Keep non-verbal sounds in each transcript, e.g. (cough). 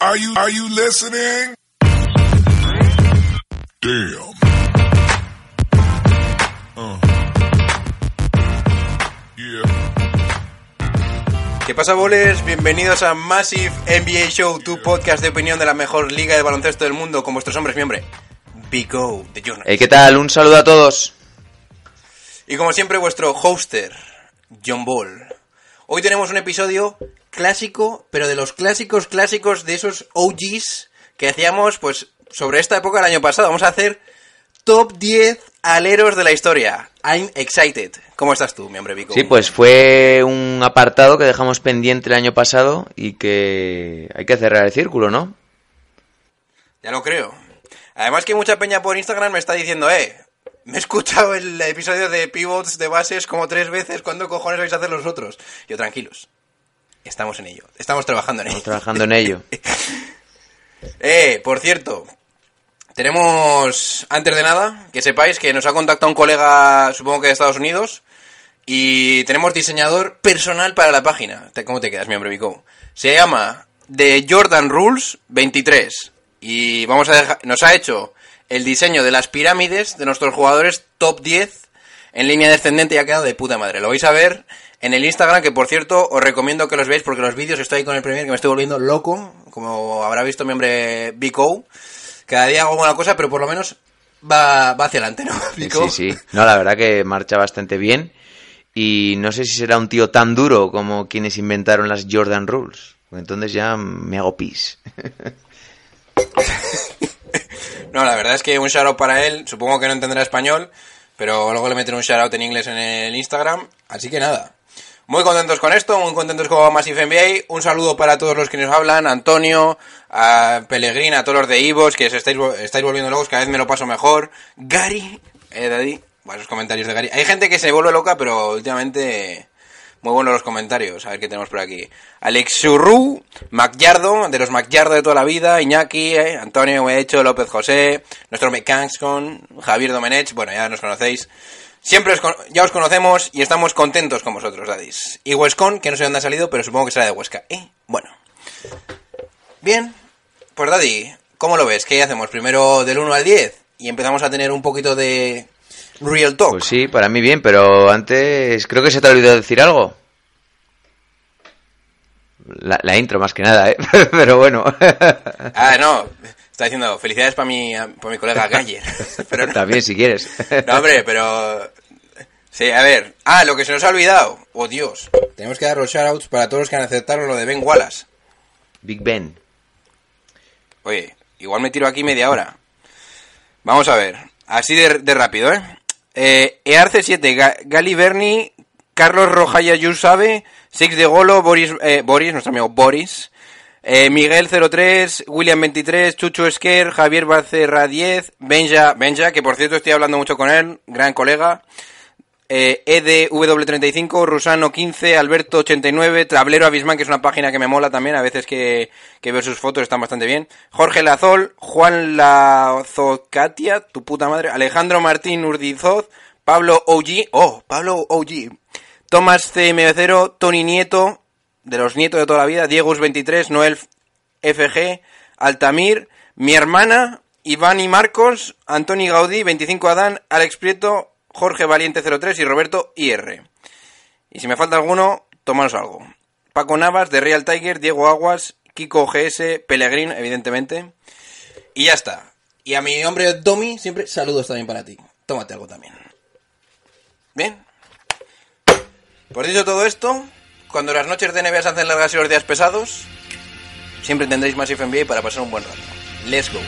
Are you, are you listening? Damn. Uh. Yeah. ¿Qué pasa, bolers? Bienvenidos a Massive NBA Show, tu podcast de opinión de la mejor liga de baloncesto del mundo con vuestros hombres miembros. Big O, de Journal. Hey, ¿Qué tal? Un saludo a todos. Y como siempre, vuestro hoster, John Ball. Hoy tenemos un episodio clásico, pero de los clásicos clásicos de esos OGs que hacíamos pues sobre esta época del año pasado. Vamos a hacer top 10 aleros de la historia. I'm excited. ¿Cómo estás tú, mi hombre Vico? Sí, pues fue un apartado que dejamos pendiente el año pasado y que hay que cerrar el círculo, ¿no? Ya lo creo. Además que mucha peña por Instagram me está diciendo, eh, me he escuchado el episodio de pivots de bases como tres veces, ¿cuándo cojones vais a hacer los otros? Yo, tranquilos. Estamos en ello. Estamos trabajando en ello. Estamos trabajando en ello. (laughs) Eh, por cierto, tenemos, antes de nada, que sepáis que nos ha contactado un colega, supongo que de Estados Unidos, y tenemos diseñador personal para la página. ¿Cómo te quedas, miembro Vico? Se llama The Jordan Rules 23. Y vamos a dejar, nos ha hecho el diseño de las pirámides de nuestros jugadores top 10 en línea descendente y ha quedado de puta madre. Lo vais a ver en el Instagram, que por cierto os recomiendo que los veáis porque los vídeos estoy ahí con el Premier que me estoy volviendo loco, como habrá visto mi hombre Vico. Cada día hago una cosa, pero por lo menos va, va hacia adelante, ¿no? Sí, (laughs) Vico? sí, sí. No, la verdad que marcha bastante bien. Y no sé si será un tío tan duro como quienes inventaron las Jordan Rules. Entonces ya me hago pis. (laughs) No, la verdad es que un shoutout para él, supongo que no entenderá español, pero luego le meteré un shoutout en inglés en el Instagram, así que nada. Muy contentos con esto, muy contentos con Massive NBA. Un saludo para todos los que nos hablan, Antonio, a a todos los de Ivos, que os estáis, estáis volviendo locos, cada vez me lo paso mejor. Gary, eh, Daddy, buenos comentarios de Gary. Hay gente que se vuelve loca, pero últimamente muy buenos los comentarios. A ver qué tenemos por aquí. Alex Surru, Macyardo, de los Macyardo de toda la vida, Iñaki, eh, Antonio Hecho, López José, nuestro Mecanscon, Javier Domenech, bueno, ya nos conocéis. Siempre os ya os conocemos y estamos contentos con vosotros, dadis. Y Huescon, que no sé dónde ha salido, pero supongo que será de Huesca. Eh, bueno. Bien, pues daddy, ¿cómo lo ves? ¿Qué hacemos? Primero del 1 al 10 y empezamos a tener un poquito de real talk. Pues sí, para mí bien, pero antes creo que se te ha olvidado decir algo. La, la intro más que nada, ¿eh? (laughs) Pero bueno. Ah, no. Está diciendo felicidades para mi, para mi colega Galler. (laughs) Pero no, También si quieres. (laughs) no, hombre, pero... Sí, a ver. Ah, lo que se nos ha olvidado. Oh, Dios. Tenemos que dar los shoutouts para todos los que han aceptado lo de Ben Wallace. Big Ben. Oye, igual me tiro aquí media hora. Vamos a ver. Así de, de rápido, ¿eh? eh Earce 7, Ga- Gali Berni, Carlos Rojaya Yusabe, Six de Golo, Boris, eh, Boris, nuestro amigo Boris, eh, Miguel 03, William 23, Chucho Esquer, Javier Bacerra 10, Benja, Benja, que por cierto estoy hablando mucho con él, gran colega, eh, EDW35, Rusano 15, Alberto 89, Trablero Abismán, que es una página que me mola también, a veces que, que veo sus fotos están bastante bien. Jorge Lazol, Juan Lazocatia, tu puta madre, Alejandro Martín Urdizoz, Pablo OG, oh, Pablo OG, Tomás CM0, Tony Nieto, de los nietos de toda la vida, Diegus 23, Noel FG, Altamir, mi hermana, Iván y Marcos, Antoni Gaudí, 25 Adán, Alex Prieto, Jorge Valiente 03 y Roberto IR. Y si me falta alguno, tomaros algo. Paco Navas, de Real Tiger, Diego Aguas, Kiko GS, Pellegrín, evidentemente. Y ya está. Y a mi hombre Domi, siempre saludos también para ti. Tómate algo también. Bien. Por dicho todo esto, cuando las noches de NBA se hacen largas y los días pesados, siempre tendréis más NBA para pasar un buen rato. Let's go.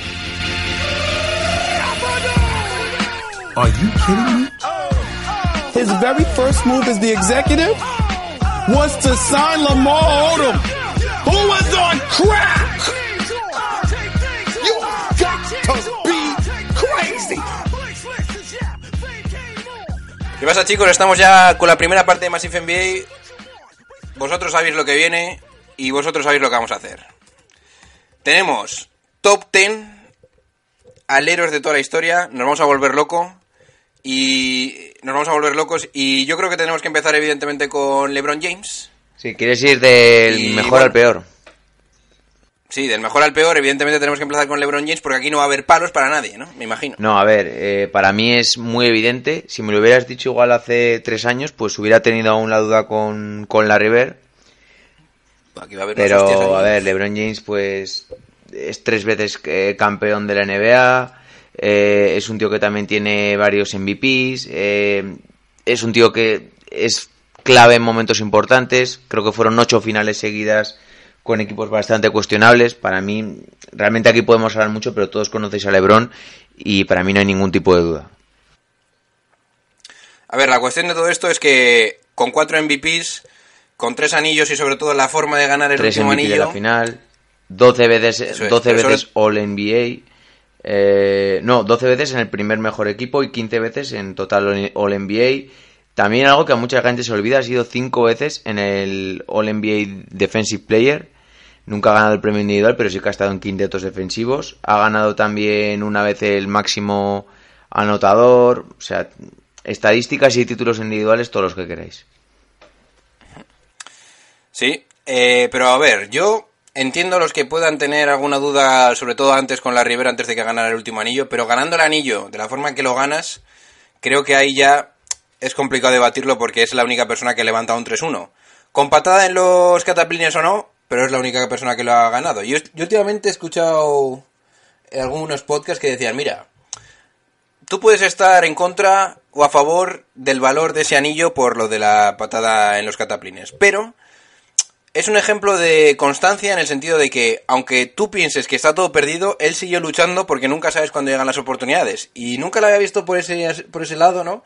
Are you kidding me? His very first move as the executive was to sign Lamar Odom, who was on crack. You got to be crazy. ¿Qué pasa chicos? Estamos ya con la primera parte de Massive NBA. Vosotros sabéis lo que viene y vosotros sabéis lo que vamos a hacer. Tenemos top 10 aleros de toda la historia. Nos vamos a volver loco. Y nos vamos a volver locos. Y yo creo que tenemos que empezar evidentemente con LeBron James. Sí, quieres ir del Y mejor bueno. al peor. Sí, del mejor al peor, evidentemente tenemos que empezar con LeBron James porque aquí no va a haber palos para nadie, ¿no? Me imagino. No, a ver, eh, para mí es muy evidente. Si me lo hubieras dicho igual hace tres años, pues hubiera tenido aún la duda con, con la River. Aquí va a haber Pero, a ver, LeBron James, pues es tres veces eh, campeón de la NBA. eh, es un tío que también tiene varios MVPs. eh, es un tío que es clave en momentos importantes. Creo que fueron ocho finales seguidas con equipos bastante cuestionables. Para mí, realmente aquí podemos hablar mucho, pero todos conocéis a LeBron y para mí no hay ningún tipo de duda. A ver, la cuestión de todo esto es que con cuatro MVPs, con tres anillos y sobre todo la forma de ganar el tres último MVP de anillo... la final, 12 veces, es, 12 pero veces sobre- All NBA, eh, no, 12 veces en el primer mejor equipo y 15 veces en total All NBA. También algo que a mucha gente se olvida, ha sido 5 veces en el All NBA Defensive Player. Nunca ha ganado el premio individual, pero sí que ha estado en quintetos defensivos. Ha ganado también una vez el máximo anotador. O sea, estadísticas y títulos individuales, todos los que queráis. Sí, eh, pero a ver, yo entiendo los que puedan tener alguna duda, sobre todo antes con la Rivera, antes de que ganara el último anillo, pero ganando el anillo de la forma en que lo ganas, creo que ahí ya es complicado debatirlo porque es la única persona que levanta un 3-1. Con patada en los cataplines o no, pero es la única persona que lo ha ganado. Yo, yo últimamente he escuchado algunos podcasts que decían, mira, tú puedes estar en contra o a favor del valor de ese anillo por lo de la patada en los cataplines, pero es un ejemplo de constancia en el sentido de que, aunque tú pienses que está todo perdido, él siguió luchando porque nunca sabes cuándo llegan las oportunidades. Y nunca lo había visto por ese, por ese lado, ¿no?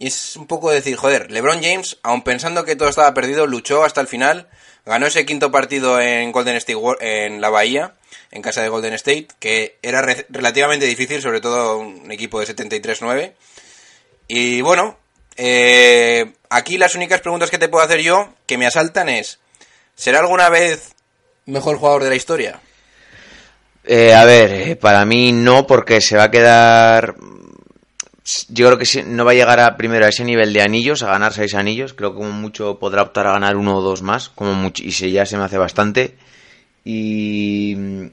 Y es un poco decir, joder, LeBron James, aun pensando que todo estaba perdido, luchó hasta el final, ganó ese quinto partido en Golden State, en la Bahía, en casa de Golden State, que era re- relativamente difícil, sobre todo un equipo de 73-9. Y bueno, eh, aquí las únicas preguntas que te puedo hacer yo, que me asaltan es, ¿será alguna vez mejor jugador de la historia? Eh, a ver, eh, para mí no, porque se va a quedar. Yo creo que no va a llegar a primero a ese nivel de anillos, a ganar seis anillos. Creo que como mucho podrá optar a ganar uno o dos más, como mucho, y si ya se me hace bastante. Y mm,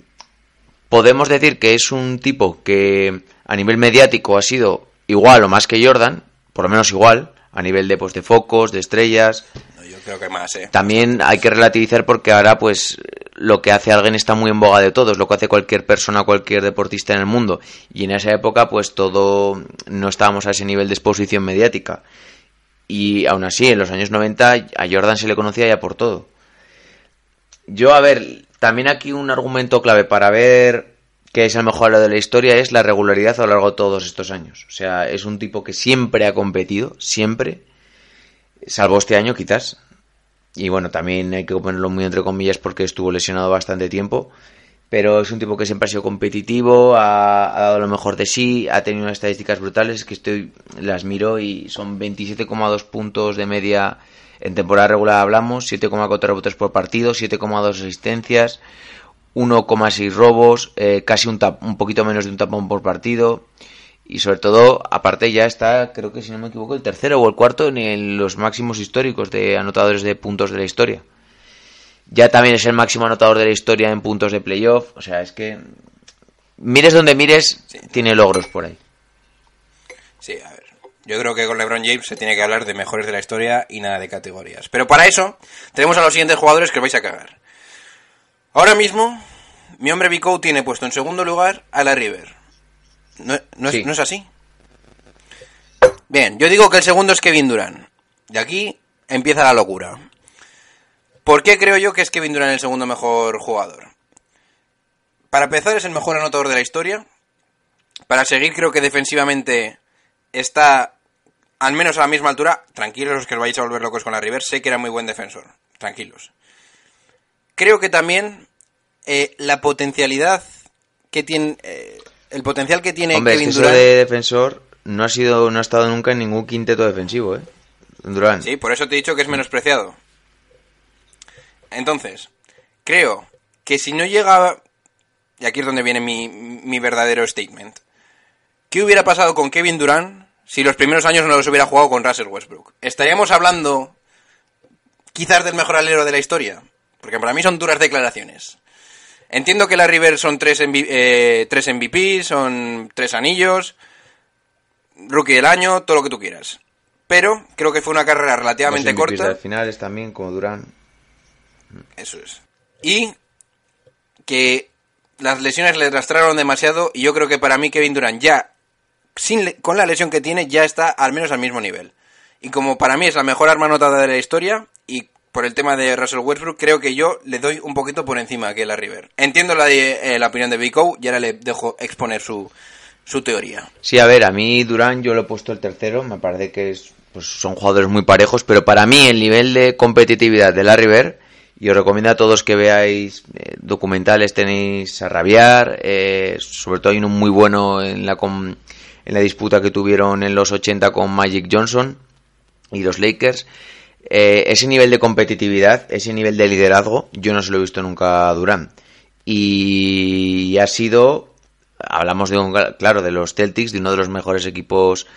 podemos decir que es un tipo que a nivel mediático ha sido igual o más que Jordan, por lo menos igual, a nivel de, pues, de focos, de estrellas, No, yo creo que más, ¿eh? también hay que relativizar porque ahora pues lo que hace alguien está muy en boga de todos, lo que hace cualquier persona, cualquier deportista en el mundo. Y en esa época pues todo no estábamos a ese nivel de exposición mediática. Y aún así, en los años 90 a Jordan se le conocía ya por todo. Yo, a ver, también aquí un argumento clave para ver que es el mejor de la historia es la regularidad a lo largo de todos estos años. O sea, es un tipo que siempre ha competido, siempre, salvo este año quizás, y bueno, también hay que ponerlo muy entre comillas porque estuvo lesionado bastante tiempo. Pero es un tipo que siempre ha sido competitivo, ha, dado lo mejor de sí, ha tenido unas estadísticas brutales que estoy las miro y son 27,2 puntos de media en temporada regular hablamos, 7,4 rebotes por partido, 7,2 asistencias, 1,6 robos, eh, casi un, tap- un poquito menos de un tapón por partido. Y sobre todo, aparte ya está, creo que si no me equivoco, el tercero o el cuarto en los máximos históricos de anotadores de puntos de la historia. Ya también es el máximo anotador de la historia en puntos de playoff. O sea, es que mires donde mires, tiene logros por ahí. Sí, a ver. Yo creo que con LeBron James se tiene que hablar de mejores de la historia y nada de categorías. Pero para eso, tenemos a los siguientes jugadores que os vais a cagar. Ahora mismo, mi hombre Bicou tiene puesto en segundo lugar a la River. ¿No, no es. ¿no es así? Bien, yo digo que el segundo es Kevin Durant. Y aquí empieza la locura. ¿Por qué creo yo que es Kevin Durant el segundo mejor jugador? Para empezar, es el mejor anotador de la historia. Para seguir, creo que defensivamente está al menos a la misma altura. Tranquilos los que os vais a volver locos con la River. Sé que era muy buen defensor. Tranquilos. Creo que también eh, la potencialidad que tiene... eh, el potencial que tiene Hombre, es Kevin que eso Durant... de defensor no ha sido, no ha estado nunca en ningún quinteto defensivo, ¿eh? Durán. Sí, por eso te he dicho que es menospreciado. Entonces, creo que si no llega... Y aquí es donde viene mi, mi verdadero statement. ¿Qué hubiera pasado con Kevin Durant si los primeros años no los hubiera jugado con Russell Westbrook? ¿Estaríamos hablando quizás del mejor alero de la historia? Porque para mí son duras declaraciones. Entiendo que la River son tres, MV eh, tres MVP, son tres anillos, rookie del año, todo lo que tú quieras. Pero creo que fue una carrera relativamente Los corta. de finales también, como Durán. Eso es. Y que las lesiones le arrastraron demasiado y yo creo que para mí Kevin Durant ya, sin con la lesión que tiene, ya está al menos al mismo nivel. Y como para mí es la mejor arma anotada de la historia y por el tema de Russell Westbrook, creo que yo le doy un poquito por encima que la River. Entiendo la, de- eh, la opinión de Vico y ahora le dejo exponer su, su teoría. Sí, a ver, a mí Durán yo lo he puesto el tercero, me parece que es, pues son jugadores muy parejos, pero para mí el nivel de competitividad de la River, y os recomiendo a todos que veáis eh, documentales, tenéis a rabiar, eh, sobre todo hay uno muy bueno en la, com- en la disputa que tuvieron en los 80 con Magic Johnson y los Lakers. Eh, ese nivel de competitividad, ese nivel de liderazgo, yo no se lo he visto nunca a Durán. Y ha sido, hablamos de un, claro, de los Celtics, de uno de los mejores equipos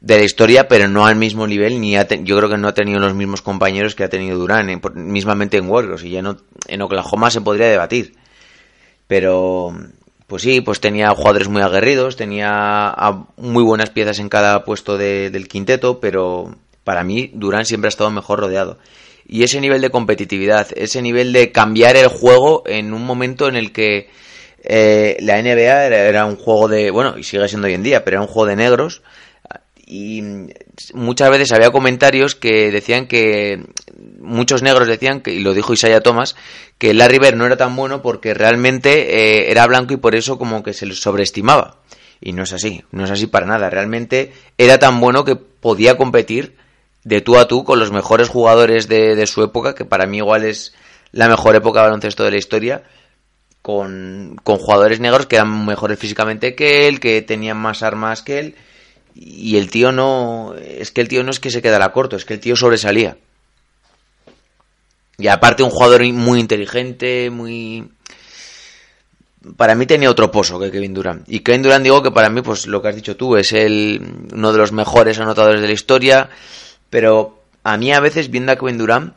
de la historia, pero no al mismo nivel, ni ha yo creo que no ha tenido los mismos compañeros que ha tenido Durán, en- mismamente en Warriors, y ya no, en Oklahoma se podría debatir. Pero, pues sí, pues tenía jugadores muy aguerridos, tenía muy buenas piezas en cada puesto de- del quinteto, pero para mí Durán siempre ha estado mejor rodeado. Y ese nivel de competitividad, ese nivel de cambiar el juego en un momento en el que eh, la NBA era, un juego de, bueno, y sigue siendo hoy en día, pero era un juego de negros. Y muchas veces había comentarios que decían que muchos negros decían que y lo dijo Isaiah Thomas que Larry Bird no era tan bueno porque realmente eh, era blanco y por eso como que se le sobreestimaba y no es así no es así para nada realmente era tan bueno que podía competir de tú a tú con los mejores jugadores de, de su época que para mí igual es la mejor época de baloncesto de la historia con, con jugadores negros que eran mejores físicamente que él, que tenían más armas que él, y el tío no, es que el tío no es que se quedara corto, es que el tío sobresalía. Y aparte un jugador muy inteligente, muy... Para mí tenía otro pozo que Kevin Durant. Y Kevin Durant digo que para mí, pues lo que has dicho tú, es el, uno de los mejores anotadores de la historia, pero a mí a veces viendo a Kevin Durant,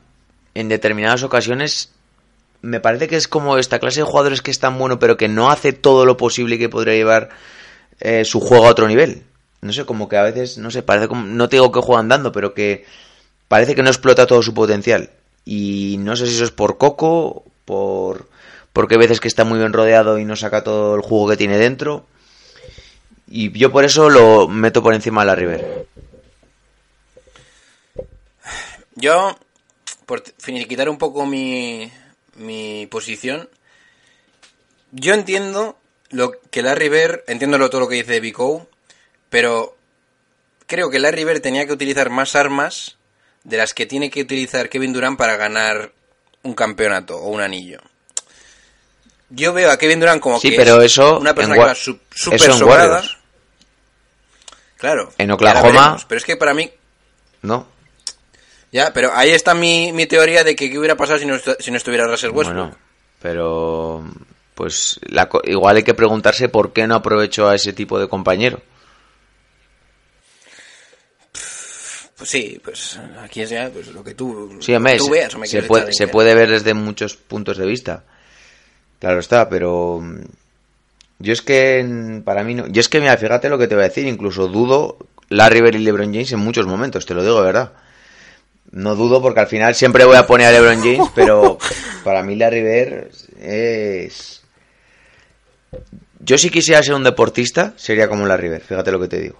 en determinadas ocasiones, me parece que es como esta clase de jugadores que es tan bueno, pero que no hace todo lo posible que podría llevar eh, su juego a otro nivel. No sé, como que a veces, no sé, parece como, no te digo que juega andando, pero que parece que no explota todo su potencial. Y no sé si eso es por coco, por porque hay veces que está muy bien rodeado y no saca todo el jugo que tiene dentro. Y yo por eso lo meto por encima de la River. Yo, por finiquitar un poco mi, mi posición, yo entiendo lo que Larry Bird, entiendo lo- todo lo que dice Vico, pero creo que Larry Bird tenía que utilizar más armas de las que tiene que utilizar Kevin Durant para ganar un campeonato o un anillo. Yo veo a Kevin Durant como Sí, que pero es eso una persona en que va súper sobrada. Warriors. Claro. En Oklahoma- veremos, Pero es que para mí ¿No? Ya, pero ahí está mi, mi teoría de que qué hubiera pasado si no, si no estuviera Russell Westbrook. Bueno, pero pues la igual hay que preguntarse por qué no aprovechó a ese tipo de compañero. Pues sí, pues aquí es ya pues, lo que tú, Sí, hombre, tú se- veas. o me se, puede, se puede ver desde muchos puntos de vista. Claro está, pero yo es que para mí no. Yo es que mira, fíjate lo que te voy a decir, incluso dudo Larry Bird y LeBron James en muchos momentos, te lo digo de verdad. No dudo porque al final siempre voy a poner a LeBron James, pero para mí Larry Bird es yo si quisiera ser un deportista sería como Larry Bird, fíjate lo que te digo.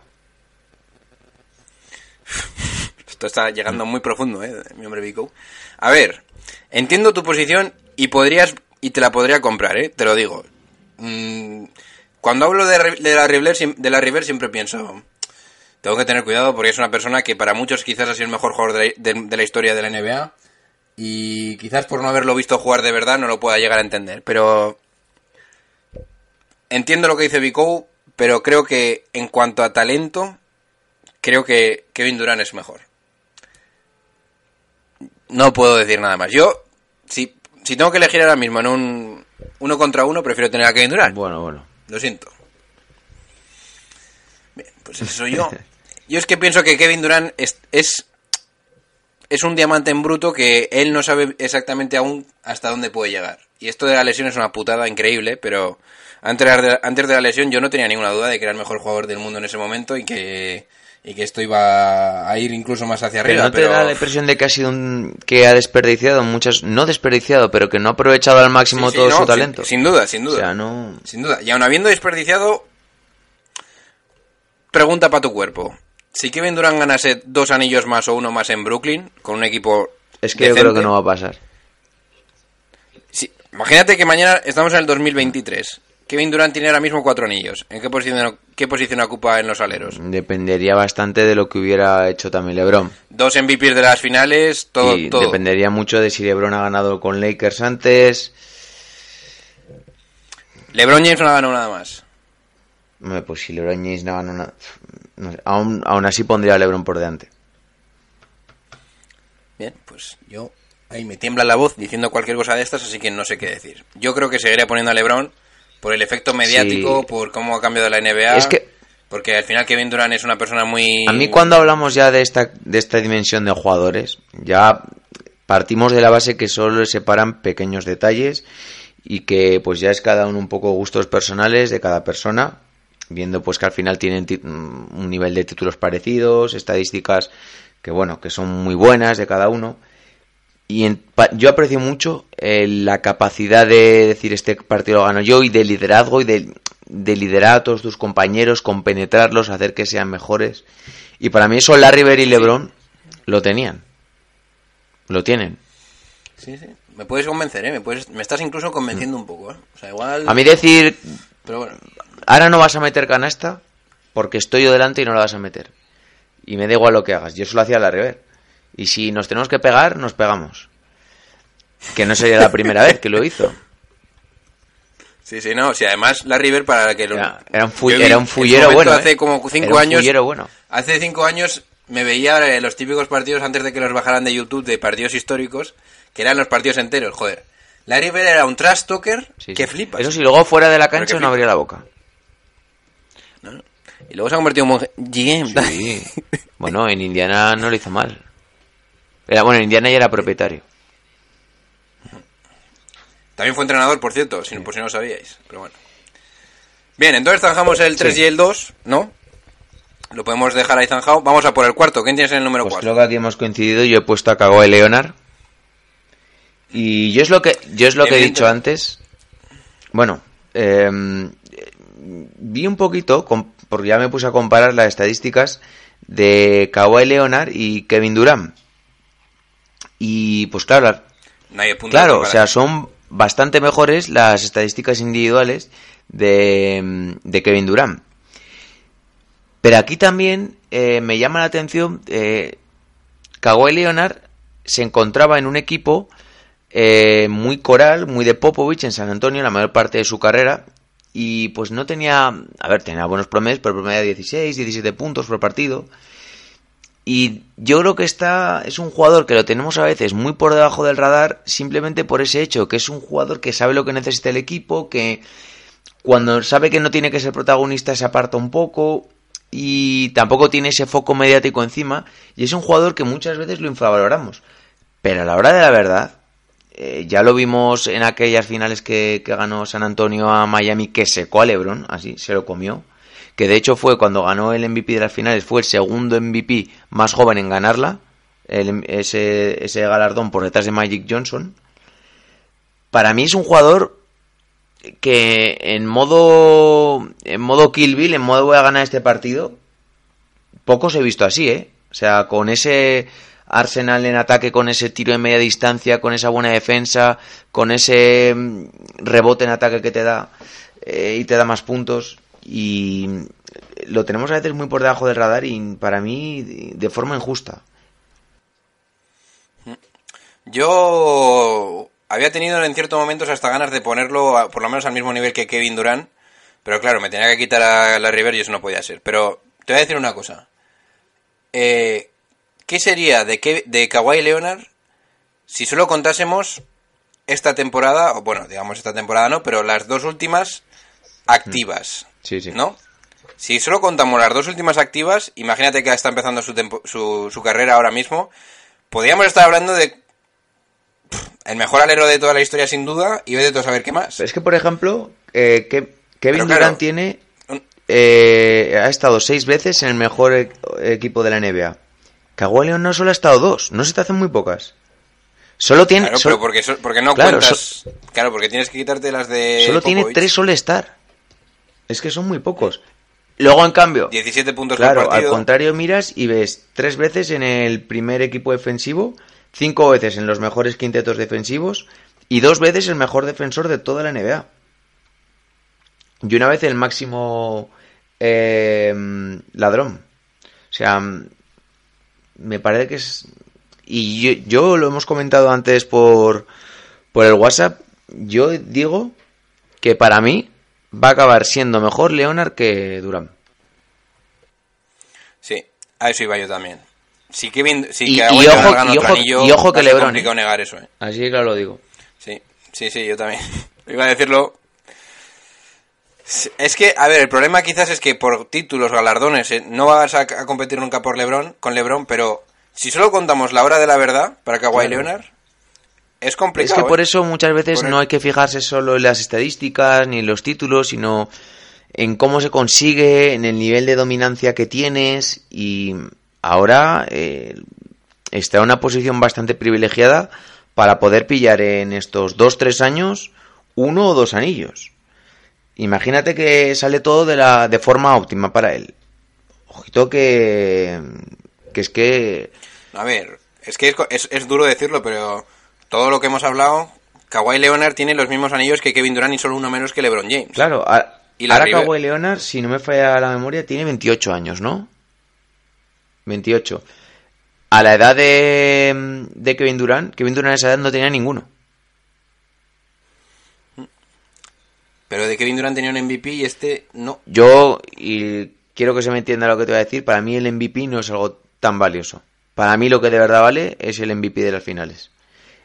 Esto está llegando muy profundo, ¿eh? Mi hombre Vico. A ver, entiendo tu posición y podrías y te la podría comprar, ¿eh? Te lo digo. Mm, cuando hablo de, de la River, de la River siempre pienso, tengo que tener cuidado porque es una persona que para muchos quizás ha sido el mejor jugador de la, de- de la historia de la NBA y quizás por no haberlo visto jugar de verdad no lo pueda llegar a entender, pero entiendo lo que dice Vico, pero creo que en cuanto a talento, creo que Kevin Durant es mejor. No puedo decir nada más. Yo, si, si tengo que elegir ahora mismo en un uno contra uno, prefiero tener a Kevin Durant. Bueno, bueno. Lo siento. Bien, pues eso soy yo. (laughs) Yo es que pienso que Kevin Durant es, es es un diamante en bruto que él no sabe exactamente aún hasta dónde puede llegar. Y esto de la lesión es una putada increíble, pero antes de, antes de la lesión yo no tenía ninguna duda de que era el mejor jugador del mundo en ese momento y que, y que esto iba a ir incluso más hacia Pero arriba. no te da la impresión de que ha sido un que ha desperdiciado muchas no desperdiciado, pero que no ha aprovechado al máximo Sí, sí, todo no, su sin- talento. Sin, duda, sin duda. O sea, no Sin duda. Y aun habiendo desperdiciado, pregunta para tu cuerpo. Si Kevin Durant ganase dos anillos más o uno más en Brooklyn, con un equipo. es que yo creo que no va a pasar. si- imagínate que mañana estamos en el 2023. Kevin Durant tiene ahora mismo cuatro anillos. ¿En qué posición, qué posición ocupa en los aleros? Dependería bastante de lo que hubiera hecho también LeBron. Dos MVPs de las finales, todo. y todo. dependería mucho de si LeBron ha ganado con Lakers antes. LeBron James no ha ganado nada más. Pues si LeBron James no ganó nada. no sé, aún, aún así pondría a LeBron por delante. Bien, pues yo ahí me tiembla la voz diciendo cualquier cosa de estas, así que no sé qué decir. Yo creo que seguiría poniendo a LeBron por el efecto mediático, Sí. por cómo ha cambiado la NBA. Es que- porque al final Kevin Durant es una persona muy A mí cuando hablamos ya de esta, de esta dimensión de jugadores, ya partimos de la base que solo separan pequeños detalles y que pues ya es cada uno un poco gustos personales de cada persona, viendo pues que al final tienen ti- mm, un nivel de títulos parecidos, estadísticas que bueno, que son muy buenas de cada uno. Y en- pa- yo aprecio mucho eh, la capacidad de decir este partido lo gano yo y de liderazgo y de, de liderar a todos tus compañeros, compenetrarlos, hacer que sean mejores. Y para mí eso Larry Bird y LeBron lo tenían. Lo tienen. Sí, sí. Me puedes convencer, ¿eh? Me, puedes... me estás incluso convenciendo un poco, ¿eh? O sea, igual... A mí decir, Pero bueno, ahora no vas a meter canasta porque estoy yo delante y no la vas a meter. Y me da igual lo que hagas. Yo eso lo hacía Larry Bird. Y si nos tenemos que pegar, nos pegamos. Que no sería la primera vez que lo hizo. sí, sí, no. Si además Larry Bird para que... lo- Era, era un, fu- era un su fullero bueno. Hace ¿eh? como cinco Era un años... fullero bueno. Hace cinco años me veía eh, los típicos partidos antes de que los bajaran de YouTube de partidos históricos, que eran los partidos enteros, joder. Larry Bird era un trash talker Sí, que sí. flipas. Eso sí, luego fuera de la cancha no abría la boca. Y luego se ha convertido en un GM. Sí. bueno, en Indiana no lo hizo mal. Era, bueno, en Indiana ya era propietario. También fue entrenador, por cierto, si, por si no lo sabíais. Pero bueno. Bien, entonces zanjamos el 3 y el 2, ¿no? Lo podemos dejar ahí zanjado. Vamos a por el cuarto. ¿Quién tienes en el número Pues 4? creo que aquí hemos coincidido. Yo he puesto a Kawhi Leonard. Y yo es lo que, yo es lo que he dicho antes. Bueno, eh, vi un poquito, porque ya me puse a comparar las estadísticas de Kawhi Leonard y Kevin Durant. Y pues claro, Nadie Claro, o sea, son bastante mejores las estadísticas individuales de, de Kevin Durant. Pero aquí también eh, me llama la atención, eh, Kawhi Leonard se encontraba en un equipo eh, muy coral, muy de Popovich en San Antonio la mayor parte de su carrera y pues no tenía, a ver, tenía buenos promedios, pero promedio de 16, 17 puntos por partido. Y yo creo que está, es un jugador que lo tenemos a veces muy por debajo del radar simplemente por ese hecho, que es un jugador que sabe lo que necesita el equipo, que cuando sabe que no tiene que ser protagonista se aparta un poco y tampoco tiene ese foco mediático encima y es un jugador que muchas veces lo infravaloramos. Pero a la hora de la verdad, eh, ya lo vimos en aquellas finales que, que ganó San Antonio a Miami, que secó a LeBron, así, se lo comió que de hecho fue cuando ganó el MVP de las finales, fue el segundo MVP más joven en ganarla, ese, ese galardón por detrás de Magic Johnson. Para mí es un jugador que en modo en modo Kill Bill, en modo voy a ganar este partido, pocos he visto así, ¿eh? O sea, con ese Arsenal en ataque, con ese tiro de media distancia, con esa buena defensa, con ese mm, rebote en ataque que te da eh, y te da más puntos. Y lo tenemos a veces muy por debajo del radar y para mí de forma injusta. Yo había tenido en ciertos momentos hasta ganas de ponerlo por lo menos al mismo nivel que Kevin Durant, pero claro, me tenía que quitar a la River y eso no podía ser. Pero te voy a decir una cosa. Eh, ¿Qué sería de, Ke- de Kawhi Leonard si solo contásemos esta temporada, o bueno, digamos esta temporada no, pero las dos últimas activas? Sí, sí. ¿No? Si solo contamos las dos últimas activas, imagínate que está empezando su, tempo- su, su carrera ahora mismo, podríamos estar hablando de pff, el mejor alero de toda la historia sin duda y vete tú a saber qué más. Es que, por ejemplo, eh, que- Kevin claro, Durant tiene eh, ha estado seis veces en el mejor e- equipo de la NBA. Kawhi Leonard solo ha estado dos. No se te hacen muy pocas. Solo tiene, Claro, solo, pero porque, so- porque no Claro, cuentas... Claro, porque tienes que quitarte las de solo tiene tres All-Star. Es que son muy pocos. Luego, en cambio, 17 puntos claro, por al contrario miras y ves tres veces en el primer equipo defensivo, cinco veces en los mejores quintetos defensivos y dos veces el mejor defensor de toda la NBA. Y una vez el máximo eh, ladrón. O sea, me parece que es... Y yo, yo lo hemos comentado antes por, por el WhatsApp. Yo digo que para mí va a acabar siendo mejor Leonard que Durán. Sí, a eso iba yo también. Si Kevin, si Y- Kawhi y ojo- gana y otro ojo- anillo, y ojo que LeBron, ¿eh? negar eso, ¿eh? Así que claro lo digo. Sí, sí, sí, yo también. (laughs) Iba a decirlo. Es que, a ver, el problema quizás es que por títulos galardones eh, no vas a, a competir nunca por LeBron, con LeBron, pero si solo contamos la hora de la verdad para Kawhi Leonard, es Es complicado. que por ¿eh? eso muchas veces no hay que fijarse solo en las estadísticas ni en los títulos, sino en cómo se consigue, en el nivel de dominancia que tienes y ahora eh, está en una posición bastante privilegiada para poder pillar en estos dos, tres años uno o dos anillos. Imagínate que sale todo de, la, de forma óptima para él. Ojito que, que es que A ver, es que es, es- es duro decirlo, pero todo lo que hemos hablado, Kawhi Leonard tiene los mismos anillos que Kevin Durant y solo uno menos que LeBron James. Claro, a- Y ahora River- Kawhi Leonard, si no me falla la memoria, tiene 28 años, ¿no? 28. A la edad de, de Kevin Durant, Kevin Durant a esa edad no tenía ninguno. Pero de Kevin Durant tenía un MVP y este no. Yo, y quiero que se me entienda lo que te voy a decir, para mí el MVP no es algo tan valioso. Para mí lo que de verdad vale es el MVP de las finales.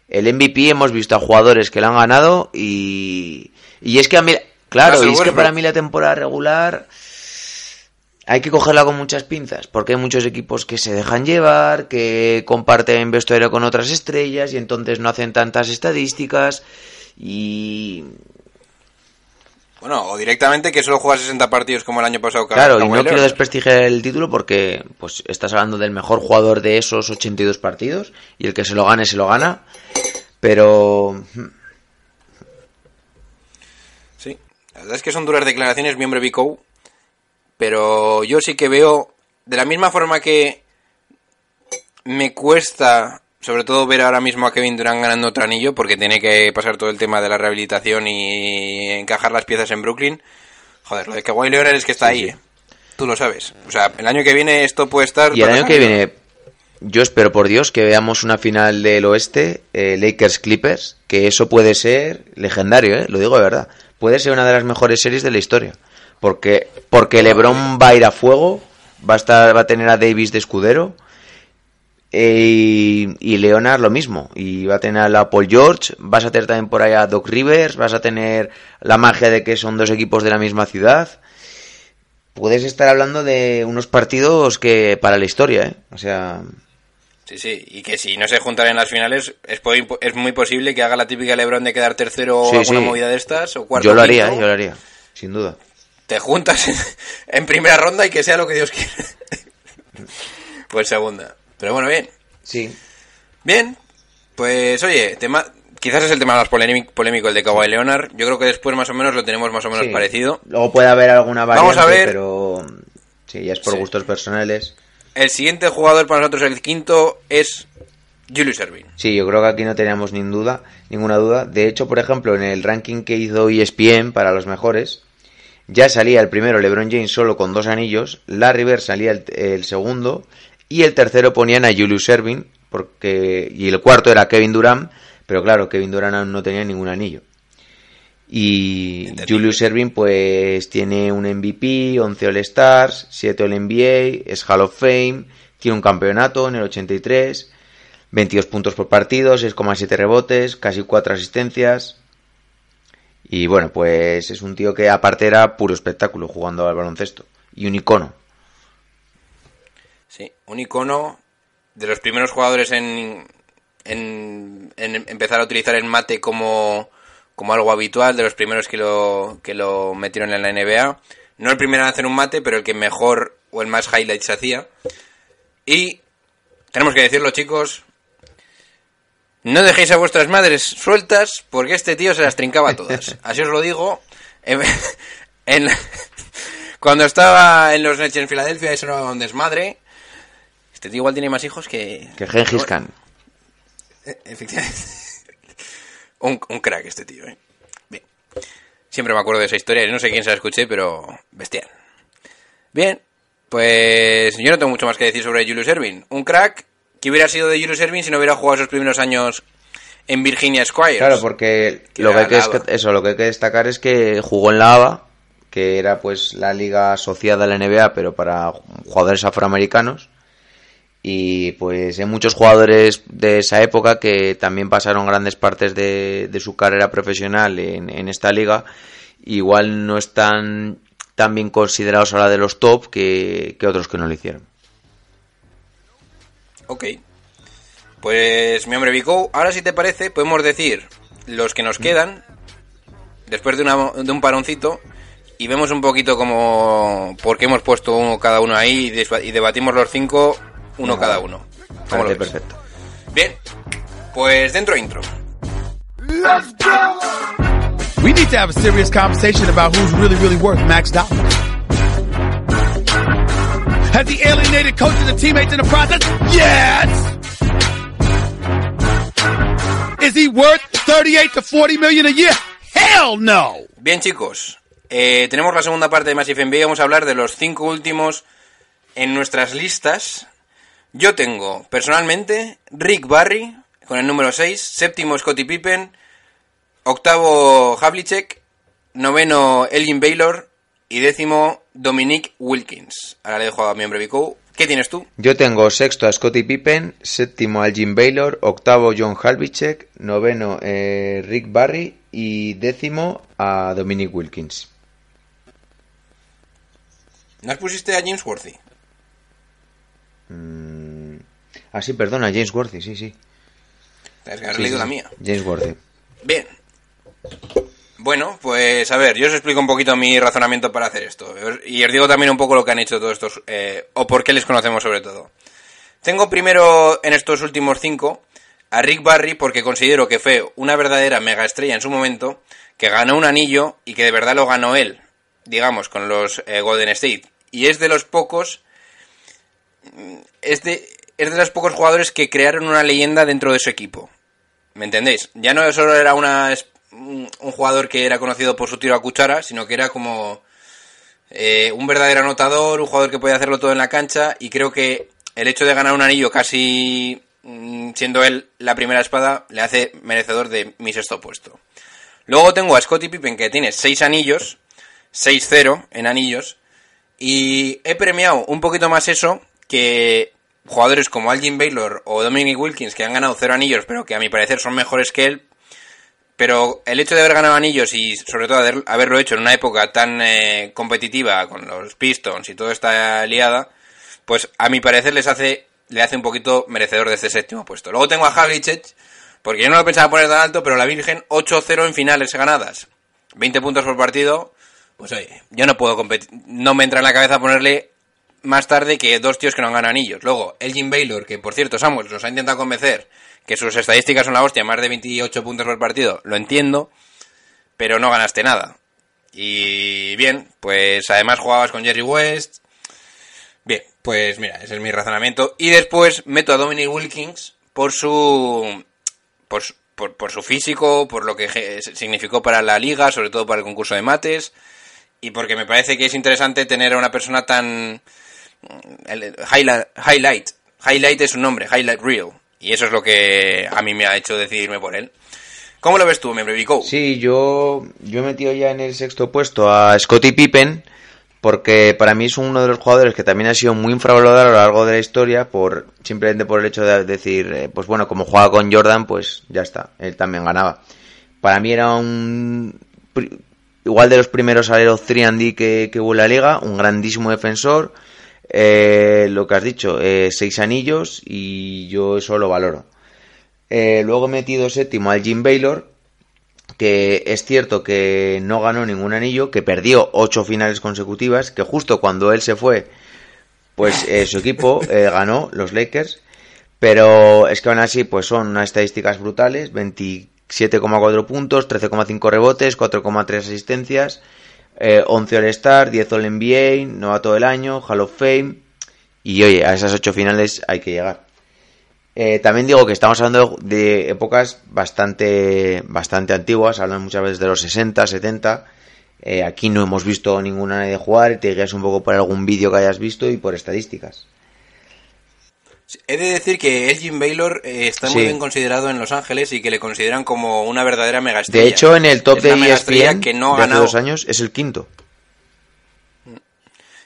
El MVP hemos visto a jugadores que lo han ganado y, y es que a mí, claro, y es que para mí la temporada regular hay que cogerla con muchas pinzas, porque hay muchos equipos que se dejan llevar, que comparten vestuario con otras estrellas y entonces no hacen tantas estadísticas y Bueno, o directamente que solo juega 60 partidos como el año pasado. Claro, y no quiero desprestigiar el título porque pues estás hablando del mejor jugador de esos 82 partidos y el que se lo gane se lo gana, pero hmm, Sí, la verdad es que son duras declaraciones, miembro Bico, pero yo sí que veo, de la misma forma que me cuesta, sobre todo ver ahora mismo a Kevin Durant ganando otro anillo, porque tiene que pasar todo el tema de la rehabilitación y encajar las piezas en Brooklyn. Joder, lo de Kawhi Leonard es que está ahí, ¿eh? Tú lo sabes. O sea, el año que viene esto puede estar... y el año que viene yo espero por Dios que veamos una final del oeste, eh, Lakers Clippers, que eso puede ser legendario, ¿eh? lo digo de verdad, puede ser una de las mejores series de la historia, porque porque LeBron va a ir a fuego, va a estar va a tener a Davis de escudero. Eh, y, y Leonard lo mismo. Y va a tener a Paul George. Vas a tener también por ahí a Doc Rivers. Vas a tener la magia de que son dos equipos de la misma ciudad. Puedes estar hablando de unos partidos que para la historia, ¿eh? O sea, Sí, sí, y que si no se juntan en las finales es, es muy posible que haga la típica LeBron de quedar tercero o alguna sí. movida de estas o cuarto yo lo haría, quinto. ¿eh? yo lo haría, sin duda. te juntas en, (laughs) en primera ronda y que sea lo que Dios quiera. (laughs) pues segunda. Pero bueno, bien. Sí. Bien. Pues oye, tema, quizás es el tema más polémico, el de Kawhi Leonard. Yo creo que después más o menos lo tenemos más o menos Sí. parecido. Luego puede haber alguna variante, Vamos a ver. pero sí, ya es por Sí. gustos personales. El siguiente jugador para nosotros, el quinto, es Julius Erving. Sí, yo creo que aquí no teníamos ni duda, ninguna duda. De hecho, por ejemplo, en el ranking que hizo ESPN para los mejores, ya salía el primero LeBron James solo con dos anillos, Larry Bird salía el, el segundo y el tercero ponían a Julius Erving porque y el cuarto era Kevin Durant, pero claro, Kevin Durant no tenía ningún anillo. Y. Julius Erving pues tiene un MVP, 11 All-Stars, 7 All-NBA, es Hall of Fame, tiene un campeonato en el 83, 22 puntos por partido, 6,7 rebotes, casi 4 asistencias. Y bueno, pues es un tío que aparte era puro espectáculo jugando al baloncesto. Y un icono. Sí, un icono de los primeros jugadores en, en, en empezar a utilizar el mate como, como algo habitual, de los primeros que lo, que lo metieron en la NBA. No el primero en hacer un mate, pero el que mejor o el más highlights hacía. Y tenemos que decirlo, chicos. No dejéis a vuestras madres sueltas porque este tío se las trincaba todas. (laughs) Así os lo digo. En, en- cuando estaba en los Nets en Filadelfia, eso era un desmadre. Este tío igual tiene más hijos que. Que Gengis Khan. Eh, Efectivamente. (laughs) un, un crack este tío, ¿eh? Bien. Siempre me acuerdo de esa historia. No sé quién se la escuché, pero bestial. Bien. Pues yo no tengo mucho más que decir sobre Julius Erving. Un crack que hubiera sido de Julius Erving si no hubiera jugado esos primeros años en Virginia Squires. Claro, porque Que lo que, hay que ABA. eso, lo que hay que destacar es que jugó en la ABA, que era pues la liga asociada a la NBA, pero para jugadores afroamericanos. Y pues hay muchos jugadores de esa época que también pasaron grandes partes de, de su carrera profesional en, en esta liga. Igual no están tan bien considerados ahora de los top que, que otros que no lo hicieron. Ok. Pues, mi hombre Vico, ahora si te parece, podemos decir los que nos quedan después de, una- de un paroncito y vemos un poquito como por qué hemos puesto uno cada uno ahí y debatimos los cinco uno cada uno. ¿Cómo lo perfecto. Bien, pues dentro intro. We need to have a serious conversation about who's really, really worth max dollars. Has he alienated coaches and teammates in the process? Yes! Is he worth 38 to 40 million a year? Hell no! Bien chicos, eh, tenemos la segunda parte de Massive NBA, vamos a hablar de los cinco últimos en nuestras listas. Yo tengo, personalmente, Rick Barry con el número 6, séptimo Scottie Pippen, octavo Havlicek, noveno Elgin Baylor y décimo Dominic Wilkins. Ahora le dejo a mi hombre Vico. ¿Qué tienes tú? Yo tengo sexto a Scottie Pippen, séptimo al Jim Baylor, octavo John Halbicek, noveno eh, Rick Barry y décimo a Dominic Wilkins. ¿Nos pusiste a James Worthy? Ah, sí, perdona, James Worthy, sí, sí. Tienes que Sí, leído sí, la mía. James Worthy. Bien. Bueno, pues a ver, yo os explico un poquito mi razonamiento para hacer esto. Y os digo también un poco lo que han hecho todos estos, eh, o por qué les conocemos sobre todo. Tengo primero en estos últimos cinco a Rick Barry porque considero que fue una verdadera mega estrella en su momento, que ganó un anillo y que de verdad lo ganó él, digamos, con los eh, Golden State. Y es de los pocos, mm, es de, es de los pocos jugadores que crearon una leyenda dentro de su equipo. ¿Me entendéis? Ya no solo era una, un jugador que era conocido por su tiro a cuchara, sino que era como eh, un verdadero anotador, un jugador que podía hacerlo todo en la cancha y creo que el hecho de ganar un anillo casi mm, siendo él la primera espada le hace merecedor de mi sexto puesto. Luego tengo a Scottie Pippen que tiene 6 anillos, 6-0 en anillos y he premiado un poquito más eso que jugadores como Algin Baylor o Dominic Wilkins que han ganado 0 anillos pero que a mi parecer son mejores que él pero el hecho de haber ganado anillos y sobre todo haber- haberlo hecho en una época tan eh, competitiva con los Pistons y toda esta liada, pues a mi parecer les hace le hace un poquito merecedor de este séptimo puesto. Luego tengo a Havlicek, porque yo no lo pensaba poner tan alto, pero la Virgen 8-0 en finales ganadas. 20 puntos por partido. Pues oye, yo no puedo competir, no me entra en la cabeza ponerle más tarde que dos tíos que no han ganado anillos. Luego, Elgin Baylor, que por cierto Samuel nos ha intentado convencer que sus estadísticas son la hostia, más de 28 puntos por partido, lo entiendo, pero no ganaste nada. Y bien, pues además jugabas con Jerry West. Bien, pues mira, ese es mi razonamiento. Y después meto a Dominic Wilkins por su. por, su- por, por su físico, por lo que significó para la liga, sobre todo para el concurso de mates. Y porque me parece que es interesante tener a una persona tan. Highlight, highlight. Es un nombre, Highlight Reel. Y eso es lo que a mí me ha hecho decidirme por él. ¿Cómo lo ves tú, miembro Vico? Sí, yo, yo he metido ya en el sexto puesto a Scottie Pippen, porque para mí es uno de los jugadores que también ha sido muy infravalorado a lo largo de la historia, por simplemente por el hecho de decir, eh, pues bueno, como jugaba con Jordan, pues ya está, él también ganaba. Para mí era un... Igual de los primeros aleros 3 D que, que hubo en la liga, un grandísimo defensor, Eh, lo que has dicho, eh, seis anillos y yo eso lo valoro. Eh, luego he metido séptimo al Jim Baylor, que es cierto que no ganó ningún anillo, que perdió ocho finales consecutivas, que justo cuando él se fue, pues eh, su equipo ganó, los Lakers, pero es que aún así pues son unas estadísticas brutales, 27,4 puntos, 13,5 rebotes, 4,3 asistencias, eh, 11 All-Star, 10 All-NBA, novato del año, Hall of Fame, y oye, a esas ocho finales hay que llegar. Eh, también digo que estamos hablando de épocas bastante, bastante antiguas, hablan muchas veces de los 60, 70. Eh, aquí no hemos visto ninguna nadie jugar, te guías un poco por algún vídeo que hayas visto y por estadísticas. He de decir que Elgin Baylor eh, está muy bien considerado en Los Ángeles y que le consideran como una verdadera mega estrella. De hecho, en el top Es de megaestrella ESPN que no ha de hace ganado. dos años es el quinto.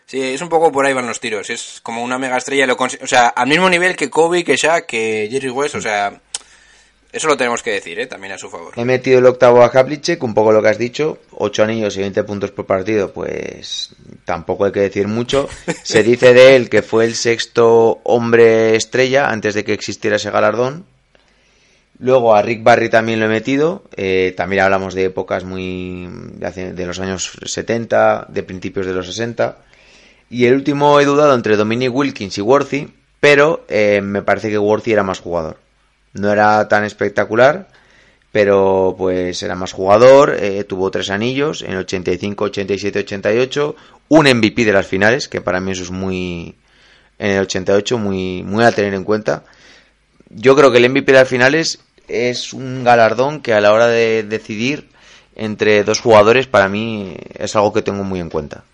Sí, es un poco por ahí van los tiros. Es como una mega estrella. Lo o sea, al mismo nivel que Kobe, que Shaq, que Jerry West. O sea, eso lo tenemos que decir, ¿eh? También a su favor. He metido el octavo a Havlicek, un poco lo que has dicho, 8 anillos y 20 puntos por partido, pues tampoco hay que decir mucho. (laughs) Se dice de él que fue el sexto hombre estrella antes de que existiera ese galardón. Luego a Rick Barry también lo he metido, eh, también hablamos de épocas muy de, los años 70, de principios de los 60. Y el último he dudado entre Dominic Wilkins y Worthy, pero eh, me parece que Worthy era más jugador. No era tan espectacular, pero pues era más jugador, eh, tuvo tres anillos en 85, 87, 88, un MVP de las finales, que para mí eso es muy en el 88 muy muy a tener en cuenta. Yo creo que el MVP de las finales es un galardón que a la hora de decidir entre dos jugadores para mí es algo que tengo muy en cuenta.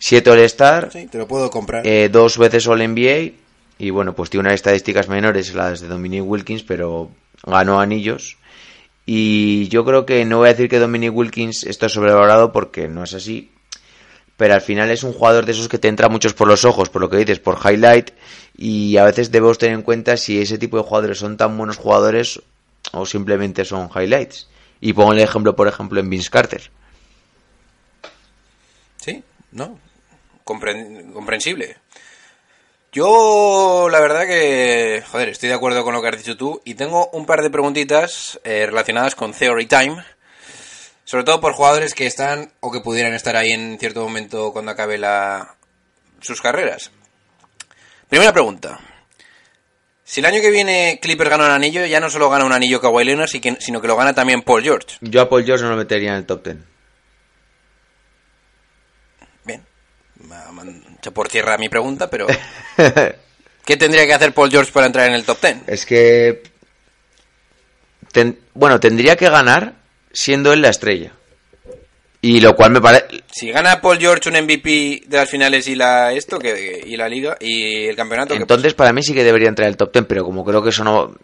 Siete All-Star, Sí, te lo puedo comprar. eh, dos veces All NBA y bueno, pues tiene unas estadísticas menores las de Dominic Wilkins, pero ganó anillos. Y yo creo que no voy a decir que Dominic Wilkins está sobrevalorado porque no es así. Pero al final es un jugador de esos que te entra muchos por los ojos, por lo que dices, por highlight. Y a veces debemos tener en cuenta si ese tipo de jugadores son tan buenos jugadores o simplemente son highlights. Y pongo el ejemplo, por ejemplo, en Vince Carter. Sí, ¿no? Compren- comprensible. Yo, la verdad que, joder, estoy de acuerdo con lo que has dicho tú y tengo un par de preguntitas eh, relacionadas con Theory Time. Sobre todo por jugadores que están o que pudieran estar ahí en cierto momento cuando acabe la, sus carreras. Primera pregunta. Si el año que viene Clippers gana un anillo, ya no solo gana un anillo Kawhi Leonard, sino que lo gana también Paul George. Yo a Paul George no lo metería en el top 10. Bien, me por tierra mi pregunta, pero (laughs) ¿qué tendría que hacer Paul George para entrar en el top 10? Es que. ten- bueno, tendría que ganar siendo él la estrella. Y lo cual me parece. Si gana Paul George un MVP de las finales y la esto que y la liga y el campeonato, ¿qué Entonces, para mí sí que debería entrar en el top 10, pero como creo que eso no.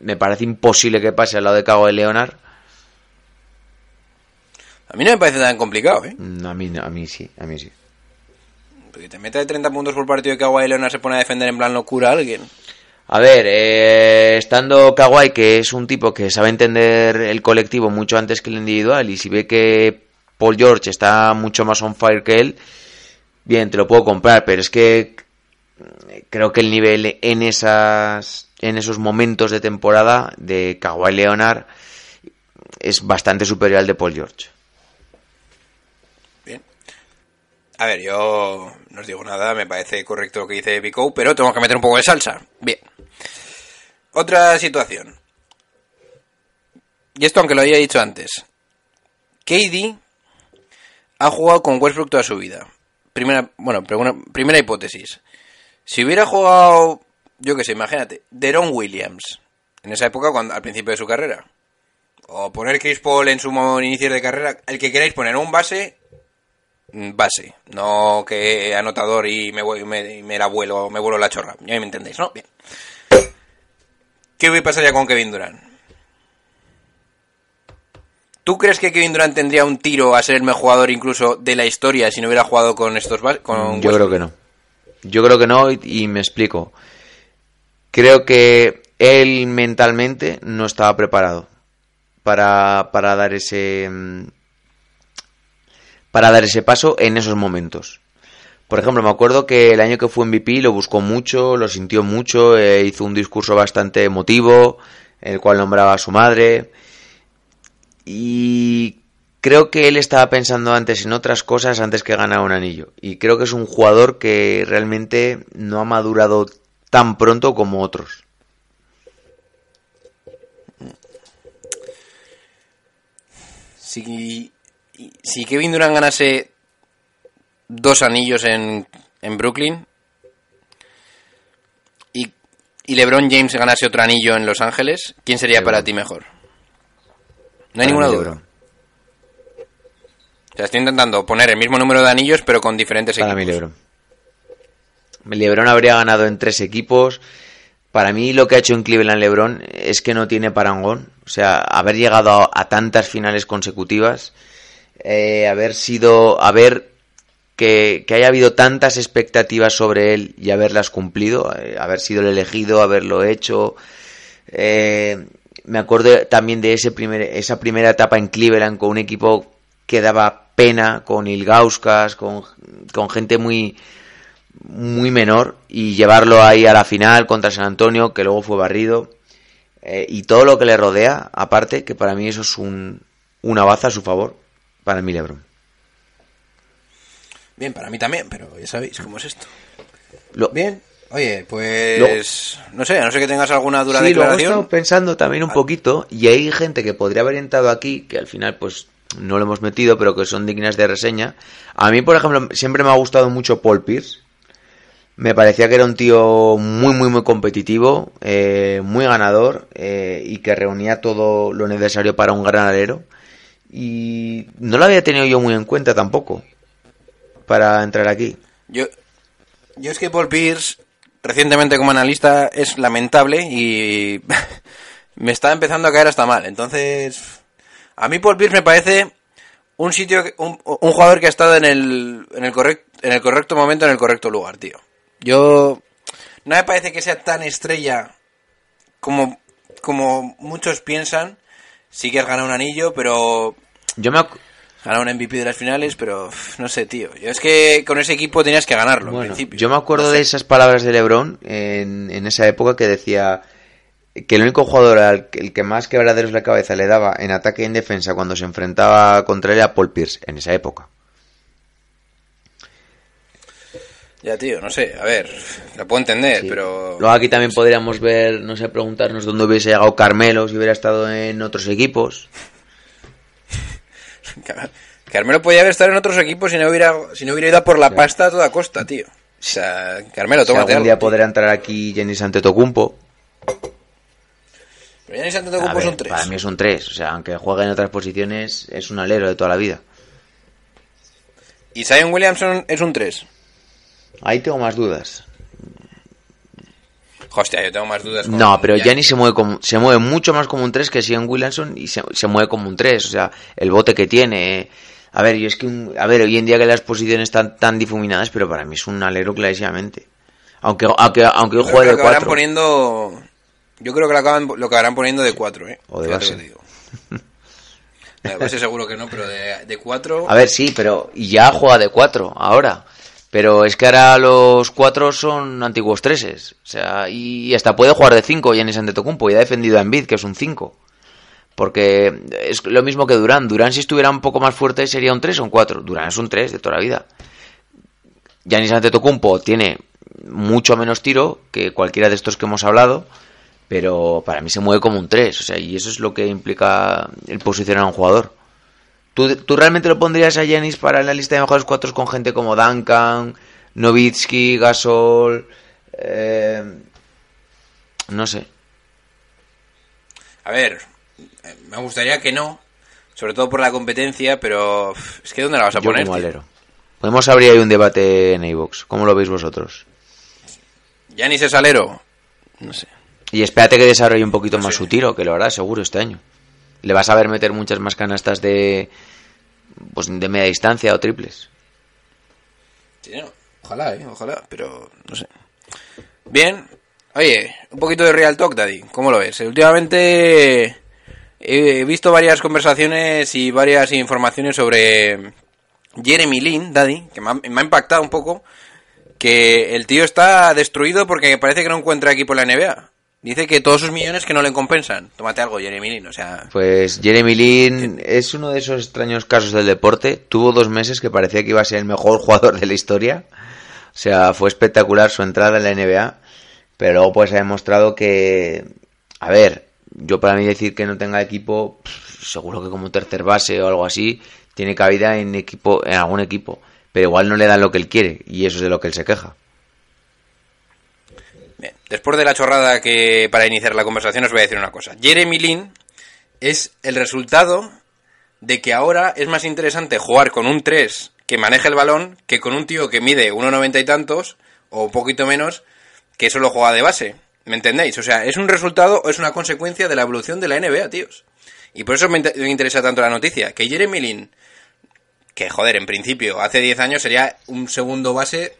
Me parece imposible que pase al lado de Cago de Leonard. A mí no me parece tan complicado, ¿eh? A mí, no, a mí sí, a mí sí. Porque te mete de 30 puntos por partido y Kawhi Leonard se pone a defender en plan locura a alguien. A ver, eh, estando Kawhi, que es un tipo que sabe entender el colectivo mucho antes que el individual, y si ve que Paul George está mucho más on fire que él, bien, te lo puedo comprar, pero es que creo que el nivel en esas en esos momentos de temporada de Kawhi Leonard es bastante superior al de Paul George. Bien. A ver, yo no os digo nada, me parece correcto lo que dice Vico, pero tengo que meter un poco de salsa. Bien. Otra situación. Y esto aunque lo había dicho antes. KD ha jugado con Westbrook toda su vida. Primera, bueno, primera, hipótesis. Si hubiera jugado, yo qué sé, imagínate, Deron Williams, en esa época, cuando, al principio de su carrera. O poner Chris Paul en su inicio de carrera, el que queráis poner un base, base, no que anotador y me, voy- me, me la vuelo, me vuelo la chorra. Ya me entendéis, ¿no? Bien. ¿Qué pasaría con Kevin Durant? ¿Tú crees que Kevin Durant tendría un tiro a ser el mejor jugador incluso de la historia si no hubiera jugado con estos con Yo Westbrook? creo que no. Yo creo que no y, y me explico. Creo que él mentalmente no estaba preparado para, para dar ese mm, para dar ese paso en esos momentos. Por ejemplo, me acuerdo que el año que fue MVP lo buscó mucho, lo sintió mucho, eh, hizo un discurso bastante emotivo, el cual nombraba a su madre. Y creo que él estaba pensando antes en otras cosas antes que ganar un anillo. Y creo que es un jugador que realmente no ha madurado tan pronto como otros. Si, si Kevin Durant ganase dos anillos en, en Brooklyn y, y LeBron James ganase otro anillo en Los Ángeles, ¿quién sería LeBron. para ti mejor? No Para hay ninguna duda. LeBron. O sea, estoy intentando poner el mismo número de anillos, pero con diferentes Para equipos. mí, LeBron. LeBron habría ganado en tres equipos. Para mí, lo que ha hecho en Cleveland LeBron es que no tiene parangón. O sea, haber llegado a, a tantas finales consecutivas, eh, haber sido, haber que, haya habido tantas expectativas sobre él y haberlas cumplido, eh, haber sido el elegido, haberlo hecho. Eh, me acuerdo también de ese primer, esa primera etapa en Cleveland con un equipo que daba pena, con Ilgauskas, con, con gente muy, muy menor y llevarlo ahí a la final contra San Antonio, que luego fue barrido. eh, y todo lo que le rodea, aparte, que para mí eso es un, una baza a su favor, para mí Lebron. Bien, para mí también, pero ya sabéis cómo es esto. Lo- Bien. Oye, pues no sé, a no sé que tengas alguna dura Sí, luego he declaración. estado pensando también un poquito, y hay gente que podría haber entrado aquí, que al final pues no lo hemos metido, pero que son dignas de reseña. A mí, por ejemplo, siempre me ha gustado mucho Paul Pierce. Me parecía que era un tío muy, muy, muy competitivo, eh, muy ganador eh, y que reunía todo lo necesario para un gran alero. Y no lo había tenido yo muy en cuenta tampoco para entrar aquí. Yo, yo es que Paul Pierce, recientemente como analista, es lamentable y (laughs) me está empezando a caer hasta mal. Entonces, a mí Paul Pierce me parece un sitio, un, un jugador que ha estado en el, en el correcto, en el correcto momento, en el correcto lugar, tío. Yo no me parece que sea tan estrella como, como muchos piensan. Sí que has ganado un anillo, pero Yo me, Ganar un MVP de las finales, pero no sé, tío. Yo es que con ese equipo tenías que ganarlo, en Bueno, principio. yo me acuerdo No sé. de esas palabras de LeBron en, en esa época que decía que el único jugador al que- el que más quebraderos la cabeza le daba en ataque y en defensa cuando se enfrentaba contra él era Paul Pierce en esa época. Ya, tío, no sé. A ver, lo puedo entender, Sí. pero... Luego aquí también podríamos ver, no sé, preguntarnos dónde hubiese llegado Carmelo si hubiera estado en otros equipos. (laughs) Carmelo podía haber estado en otros equipos si no hubiera, si no hubiera ido a por la pasta a toda costa, tío. O sea, Carmelo, Si tómate algún algo. día podrá entrar aquí Jenny Antetokounmpo. Pero ya ni Santo A Tocumpo ver, son tres. Para mí es un 3, o sea, aunque juegue en otras posiciones, es un alero de toda la vida. Y Zion Williamson es un 3. Ahí tengo más dudas. Hostia, yo tengo más dudas. con No, pero. Giannis se mueve como, se mueve mucho más como un 3 que Sion Williamson y se, se mueve como un 3, o sea, el bote que tiene. eh. A ver, yo es que un- a ver, hoy en día que las posiciones están tan difuminadas, pero para mí es un alero clarísimamente. Aunque aunque aunque Yo juegue lo de acabarán 4. poniendo... Yo creo que lo, acaban, lo acabarán poniendo de 4, ¿eh? O de base. digo. De base seguro que no, pero de 4... A ver, sí, pero y ya juega de 4 ahora. Pero es que ahora los 4 son antiguos 3 O sea, y hasta puede jugar de 5 Giannis Antetokounmpo y ha defendido a Embiid, que es un 5. Porque es lo mismo que Durán. Durán si estuviera un poco más fuerte sería un 3 o un 4. Durán es un 3 de toda la vida. Giannis Antetokounmpo tiene mucho menos tiro que cualquiera de estos que hemos hablado, pero para mí se mueve como un 3, o sea, y eso es lo que implica el posicionar a un jugador. ¿Tú, tú realmente lo pondrías a Giannis para la lista de mejores cuatro con gente como Duncan, Novitsky, Gasol, eh, no sé. A ver, me gustaría que no, sobre todo por la competencia, pero es que ¿dónde la vas a Yo poner? como alero. Podemos abrir ahí un debate en iVoox. ¿Cómo lo veis vosotros? Giannis es alero. No sé. Y espérate que desarrolle un poquito No más sé. su tiro, que lo hará seguro este año. Le vas a ver meter muchas más canastas de pues de media distancia o triples. Sí, Ojalá, eh, ojalá, pero no sé. Bien. Oye, un poquito de Real Talk, Daddy. ¿Cómo lo ves? Últimamente he visto varias conversaciones y varias informaciones sobre Jeremy Lin, Daddy, que me ha, me ha impactado un poco, que el tío está destruido porque parece que no encuentra equipo en la NBA. Dice que todos sus millones que no le compensan. Tómate algo, Jeremy Lin, o sea... Pues Jeremy Lin es uno de esos extraños casos del deporte. Tuvo dos meses que parecía que iba a ser el mejor (laughs) jugador de la historia. O sea, fue espectacular su entrada en la NBA. Pero luego pues ha demostrado que... A ver, yo para mí decir que no tenga equipo, seguro que como tercer base o algo así, tiene cabida en equipo, en algún equipo. Pero igual no le dan lo que él quiere y eso es de lo que él se queja. Después de la chorrada que para iniciar la conversación os voy a decir una cosa. Jeremy Lin es el resultado de que ahora es más interesante jugar con un 3 que maneje el balón que con un tío que mide 1,90 y tantos o un poquito menos que solo juega de base. ¿Me entendéis? O sea, es un resultado o es una consecuencia de la evolución de la NBA, tíos. Y por eso me, me interesa tanto la noticia. Que Jeremy Lin, que joder, en principio, hace 10 años sería un segundo base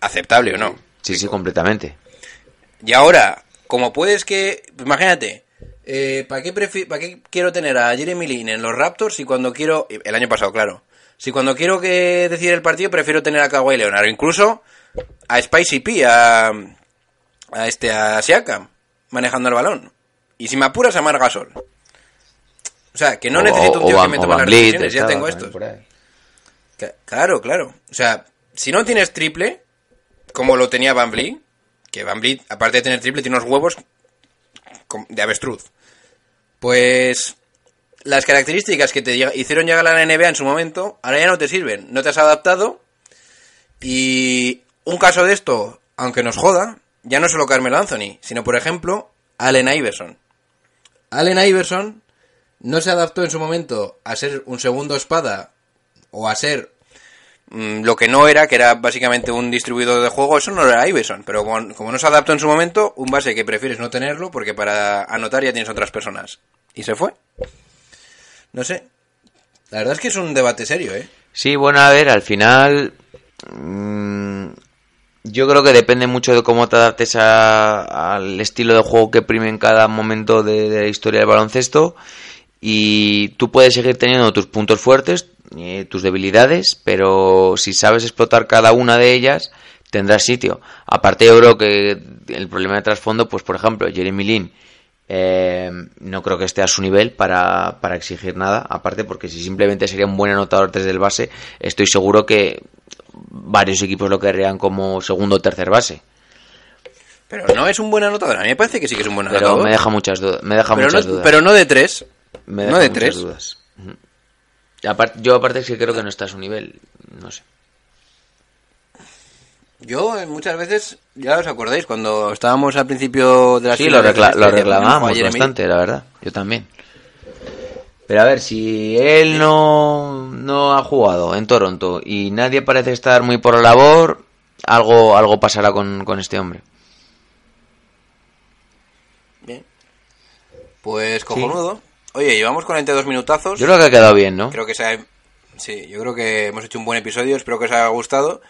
aceptable o no. Sí, sí, completamente. Y ahora, como puedes que. imagínate, eh, ¿para qué, prefi- ¿para qué quiero tener a Jeremy Lin en los Raptors si cuando quiero. El año pasado, claro. Si cuando quiero que decir el partido prefiero tener a Kawhi Leonard o incluso a Spicy P, a, a este, a Siakam, manejando el balón. Y si me apuras a Mar Gasol. O sea, que no O- necesito un o tío que me tome las decisiones, ya tengo estos. Claro, claro. O sea, si no tienes triple, como lo tenía Van Vliet, que Van Vliet, aparte de tener triple, tiene unos huevos de avestruz. Pues las características que te hicieron llegar a la NBA en su momento, ahora ya no te sirven. No te has adaptado. Y un caso de esto, aunque nos joda, ya no solo Carmelo Anthony, sino por ejemplo, Allen Iverson. Allen Iverson no se adaptó en su momento a ser un segundo espada o a ser lo que no era, que era básicamente un distribuidor de juego, eso no era Iverson. Pero como, como no se adaptó en su momento, un base que prefieres no tenerlo porque para anotar ya tienes otras personas. Y se fue. No sé. La verdad es que es un debate serio, ¿eh? Sí, bueno, a ver, al final. mm, yo creo que depende mucho de cómo te adaptes a- al estilo de juego que prime en cada momento de la historia del baloncesto. Y tú puedes seguir teniendo tus puntos fuertes, eh, tus debilidades, pero si sabes explotar cada una de ellas, tendrás sitio. Aparte, yo creo que el problema de trasfondo, pues por ejemplo, Jeremy Lin. eh, no creo que esté a su nivel para, para exigir nada, aparte porque si simplemente sería un buen anotador desde el base, estoy seguro que varios equipos lo querrían como segundo o tercer base. Pero no es un buen anotador. A mí me parece que sí que es un buen Pero anotador. me deja muchas dudas. Me deja pero, muchas no, dudas. pero no de tres. Me no de tres. dudas. Yo aparte es que creo que no está a su nivel. No sé. Yo eh, muchas veces, ya os acordáis, cuando estábamos al principio de la Sí, lo, recla- lo reclamábamos bastante, la verdad. Yo también. Pero a ver, si él no, no ha jugado en Toronto y nadie parece estar muy por la labor, algo, algo pasará con, con este hombre. Bien. Pues cojonudo. Oye, llevamos 42 minutazos. Yo creo que ha quedado bien, ¿no? Creo que se ha- Sí, yo creo que hemos hecho un buen episodio. Espero que os haya gustado.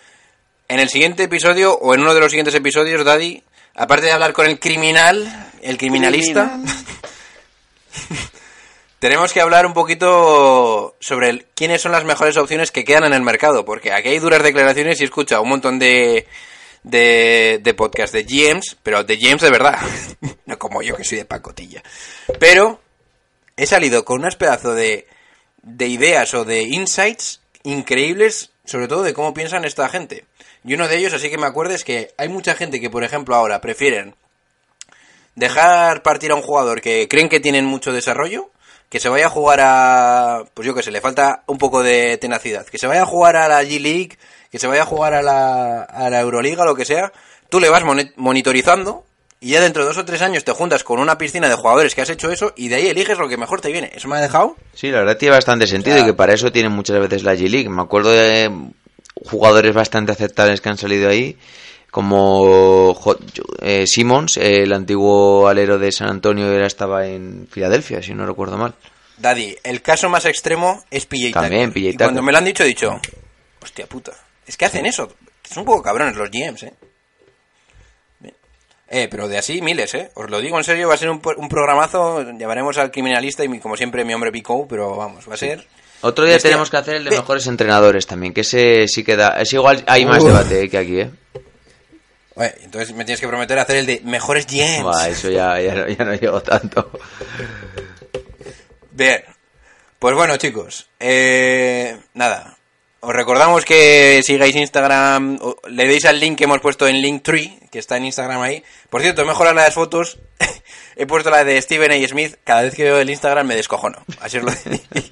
En el siguiente episodio, o en uno de los siguientes episodios, Daddy, aparte de hablar con el criminal, el criminalista, (laughs) tenemos que hablar un poquito sobre el- quiénes son las mejores opciones que quedan en el mercado. Porque aquí hay duras declaraciones y escucha un montón de, de, de podcast de GMs, pero de GMs de verdad. (laughs) no como yo que soy de pacotilla. Pero he salido con unas pedazos de, de ideas o de insights increíbles, sobre todo de cómo piensan esta gente. Y uno de ellos, así que me acuerdo, es que hay mucha gente que, por ejemplo, ahora prefieren dejar partir a un jugador que creen que tienen mucho desarrollo, que se vaya a jugar a, pues yo que sé, le falta un poco de tenacidad, que se vaya a jugar a la G-League, que se vaya a jugar a la, a la Euroliga, lo que sea, tú le vas moni- monitorizando y ya dentro de dos o tres años te juntas con una piscina de jugadores que has hecho eso y de ahí eliges lo que mejor te viene. ¿Eso me ha dejado? Sí, la verdad tiene bastante sentido O sea- y que para eso tienen muchas veces la G-League. Me acuerdo de jugadores bastante aceptables que han salido ahí, como eh, Simmons, el antiguo alero de San Antonio, ahora estaba en Filadelfia, si no recuerdo mal. Daddy, el caso más extremo es PJ. También, PJ Y cuando me lo han dicho he dicho, hostia puta, es que hacen eso. Son un poco cabrones los GMs, eh. Eh, pero de así miles, eh. Os lo digo en serio, va a ser un, un programazo. Llevaremos al criminalista y mi- como siempre mi hombre Pico, pero vamos, va a ser Otro día tenemos que hacer el de mejores entrenadores también, que ese sí que da... Es igual, hay más Uf. debate eh, que aquí, ¿eh? Oye, entonces me tienes que prometer hacer el de mejores. Buah, eso ya, ya, no, ya no llego tanto. Bien. Pues bueno, chicos. Eh, nada. Os recordamos que sigáis Instagram. Le deis al link que hemos puesto en Linktree, que está en Instagram ahí. Por cierto, de las fotos. (laughs) he puesto la de Steven A. Smith. Cada vez que veo el Instagram me descojono. Así os lo (laughs) digo.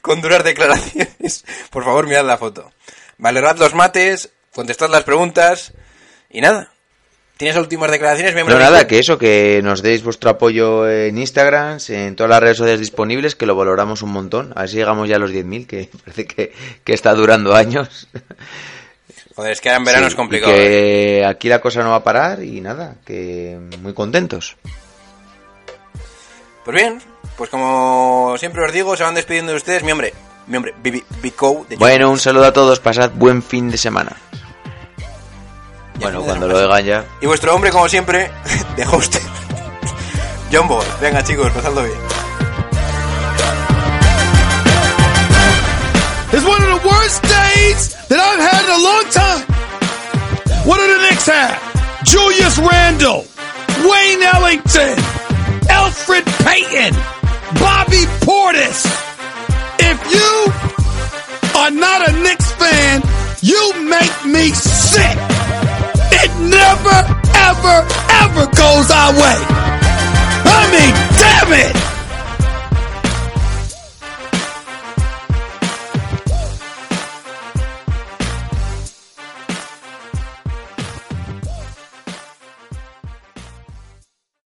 Con duras declaraciones. Por favor, mirad la foto. Valorad los mates. Contestad las preguntas. Y nada. ¿Tienes últimas declaraciones, miembro? No, nada, que eso, que nos deis vuestro apoyo en Instagram, en todas las redes sociales disponibles, que lo valoramos un montón. A ver si llegamos ya a los 10.000, que (laughs) parece que, que está durando años. Joder, es que ahora en verano Sí, es complicado. y ¿eh? que aquí la cosa no va a parar y nada, que muy contentos. Pues bien, pues como siempre os digo, se van despidiendo de ustedes, mi hombre, mi hombre, Bibi, Bico de Bueno, un saludo a todos, pasad buen fin de semana. Bueno, cuando lo oigan ya. Y vuestro hombre, como siempre, (laughs) de hoster, John Ball. Venga, chicos, pasadlo bien. It's one of the worst days that I've had in a long time. What do the Knicks have? Julius Randle, Wayne Ellington, Alfred Payton, Bobby Portis. If you are not a Knicks fan, you make me sick. It never, ever, ever goes our way. I mean, damn it!